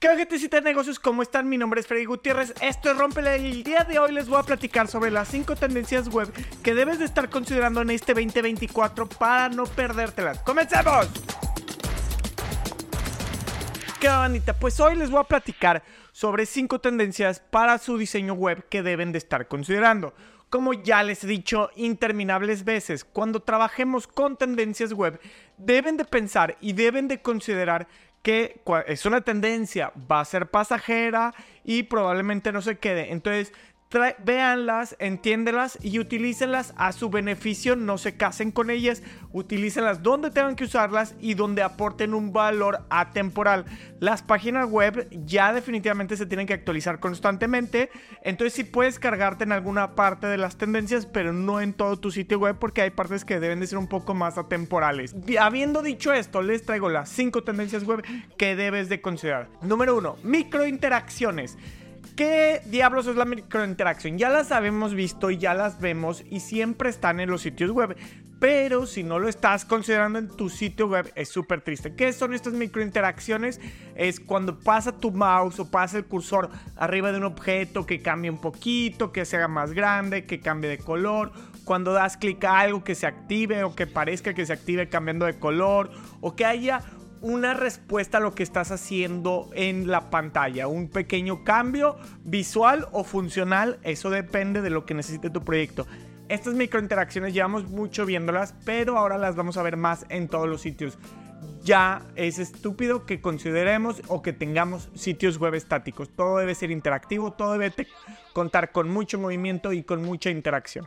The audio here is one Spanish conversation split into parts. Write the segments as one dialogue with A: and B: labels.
A: ¿Qué gente de negocios? ¿Cómo están? Mi nombre es Freddy Gutiérrez. Esto es Rompele y el día de hoy les voy a platicar sobre las 5 tendencias web que debes de estar considerando en este 2024 para no perdértelas. ¡Comencemos! ¿Qué bonita? Pues hoy les voy a platicar sobre 5 tendencias para su diseño web que deben de estar considerando. Como ya les he dicho interminables veces, cuando trabajemos con tendencias web, deben de pensar y deben de considerar que es una tendencia, va a ser pasajera y probablemente no se quede. Entonces, véanlas, entiéndelas y utilícenlas a su beneficio, no se casen con ellas, utilícenlas donde tengan que usarlas y donde aporten un valor atemporal. Las páginas web ya definitivamente se tienen que actualizar constantemente, entonces sí puedes cargarte en alguna parte de las tendencias, pero no en todo tu sitio web porque hay partes que deben de ser un poco más atemporales. Habiendo dicho esto, les traigo las 5 tendencias web que debes de considerar. Número 1, microinteracciones. ¿Qué diablos es la microinteracción? Ya las habíamos visto y ya las vemos y siempre están en los sitios web. Pero si no lo estás considerando en tu sitio web, es súper triste. ¿Qué son estas microinteracciones? Es cuando pasa tu mouse o pasa el cursor arriba de un objeto que cambie un poquito, que se haga más grande, que cambie de color. Cuando das clic a algo que se active o que parezca que se active cambiando de color. O que haya una respuesta a lo que estás haciendo en la pantalla. Un pequeño cambio visual o funcional, eso depende de lo que necesite tu proyecto. Estas microinteracciones llevamos mucho viéndolas, pero ahora las vamos a ver más en todos los sitios. Ya es estúpido que consideremos o que tengamos sitios web estáticos. Todo debe ser interactivo, todo debe contar con mucho movimiento y con mucha interacción.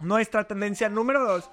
A: Nuestra tendencia número 2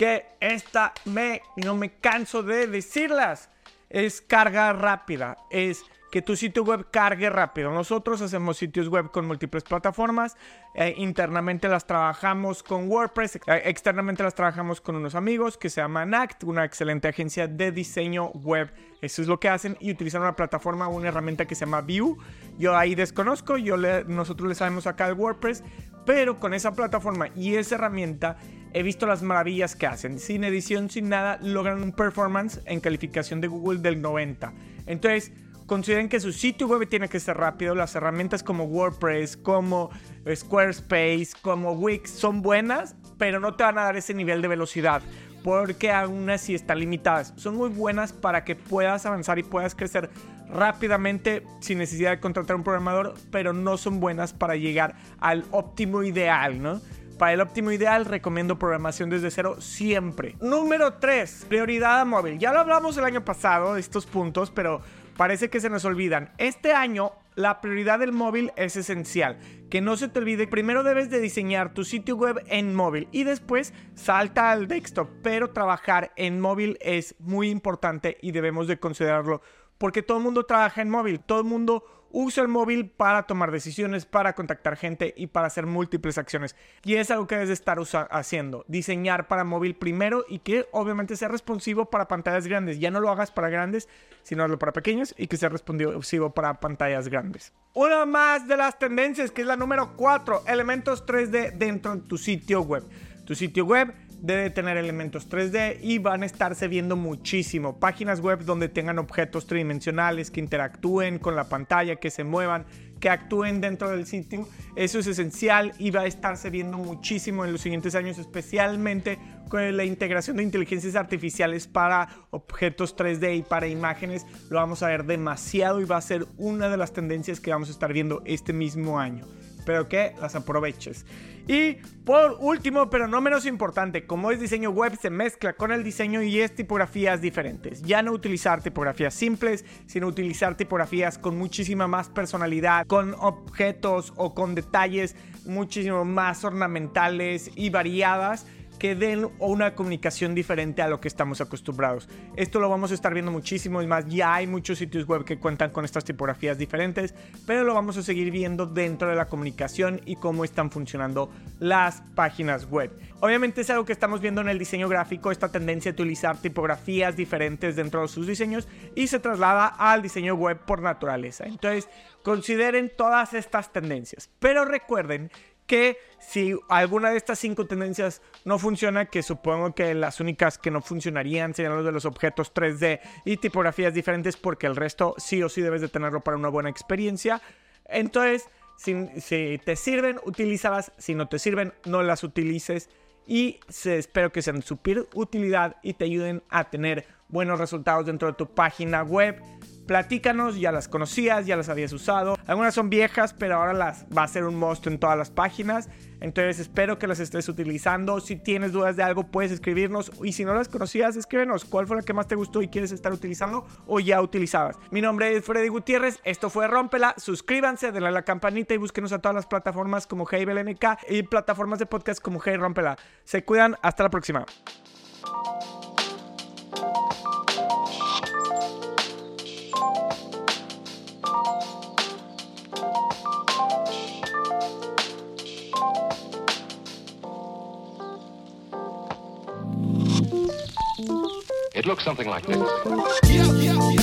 A: que esta me, no me canso de decirlas, es carga rápida, es que tu sitio web cargue rápido. Nosotros hacemos sitios web con múltiples plataformas, eh, internamente las trabajamos con WordPress, eh, externamente las trabajamos con unos amigos que se llaman Act, una excelente agencia de diseño web. Eso es lo que hacen y utilizan una plataforma, una herramienta que se llama Vue. Yo ahí desconozco, yo nosotros le sabemos acá el WordPress, pero con esa plataforma y esa herramienta he visto las maravillas que hacen. Sin edición, sin nada, logran un performance en calificación de Google del 90. Entonces, consideren que su sitio web tiene que ser rápido. Las herramientas como WordPress, como Squarespace, como Wix son buenas, pero no te van a dar ese nivel de velocidad. Porque aún así están limitadas. Son muy buenas para que puedas avanzar y puedas crecer rápidamente sin necesidad de contratar un programador, pero no son buenas para llegar al óptimo ideal, ¿no? Para el óptimo ideal recomiendo programación desde cero siempre. Número 3, prioridad a móvil. Ya lo hablamos el año pasado de estos puntos, pero parece que se nos olvidan. Este año la prioridad del móvil es esencial. Que no se te olvide, primero debes de diseñar tu sitio web en móvil y después salta al desktop, pero trabajar en móvil es muy importante y debemos de considerarlo porque todo el mundo trabaja en móvil, todo el mundo usa el móvil para tomar decisiones, para contactar gente y para hacer múltiples acciones. Y es algo que debes estar haciendo. Diseñar para móvil primero y que obviamente sea responsivo para pantallas grandes. Ya no lo hagas para grandes, sino para pequeños y que sea responsivo para pantallas grandes. Una más de las tendencias que es la número 4, elementos 3D dentro de tu sitio web. Tu sitio web debe tener elementos 3D y van a estarse viendo muchísimo. Páginas web donde tengan objetos tridimensionales que interactúen con la pantalla, que se muevan, que actúen dentro del sitio. Eso es esencial y va a estarse viendo muchísimo en los siguientes años, especialmente con la integración de inteligencias artificiales para objetos 3D y para imágenes. Lo vamos a ver demasiado y va a ser una de las tendencias que vamos a estar viendo este mismo año. Espero que las aproveches. Y por último, pero no menos importante, como es diseño web, se mezcla con el diseño y es tipografías diferentes. Ya no utilizar tipografías simples, sino utilizar tipografías con muchísima más personalidad, con objetos o con detalles muchísimo más ornamentales y variadas que den una comunicación diferente a lo que estamos acostumbrados. Esto lo vamos a estar viendo muchísimo, es más, ya hay muchos sitios web que cuentan con estas tipografías diferentes, pero lo vamos a seguir viendo dentro de la comunicación y cómo están funcionando las páginas web. Obviamente es algo que estamos viendo en el diseño gráfico, esta tendencia a utilizar tipografías diferentes dentro de sus diseños y se traslada al diseño web por naturaleza. Entonces, consideren todas estas tendencias, pero recuerden que si alguna de estas cinco tendencias no funciona, que supongo que las únicas que no funcionarían serían los de los objetos 3D y tipografías diferentes, porque el resto sí o sí debes de tenerlo para una buena experiencia. Entonces, si, te sirven, utilízalas. Si no te sirven, no las utilices. Y espero que sean de super utilidad y te ayuden a tener buenos resultados dentro de tu página web. Platícanos, ya las conocías, ya las habías usado. Algunas son viejas, pero ahora las va a ser un monstruo en todas las páginas. Entonces espero que las estés utilizando. Si tienes dudas de algo, puedes escribirnos. Y si no las conocías, escríbenos cuál fue la que más te gustó y quieres estar utilizando o ya utilizabas. Mi nombre es Freddy Gutiérrez. Esto fue Rómpela. Suscríbanse, denle a la campanita y búsquenos a todas las plataformas como Hey y plataformas de podcast como Hey Rómpela. Se cuidan. Hasta la próxima.
B: It looks something like this.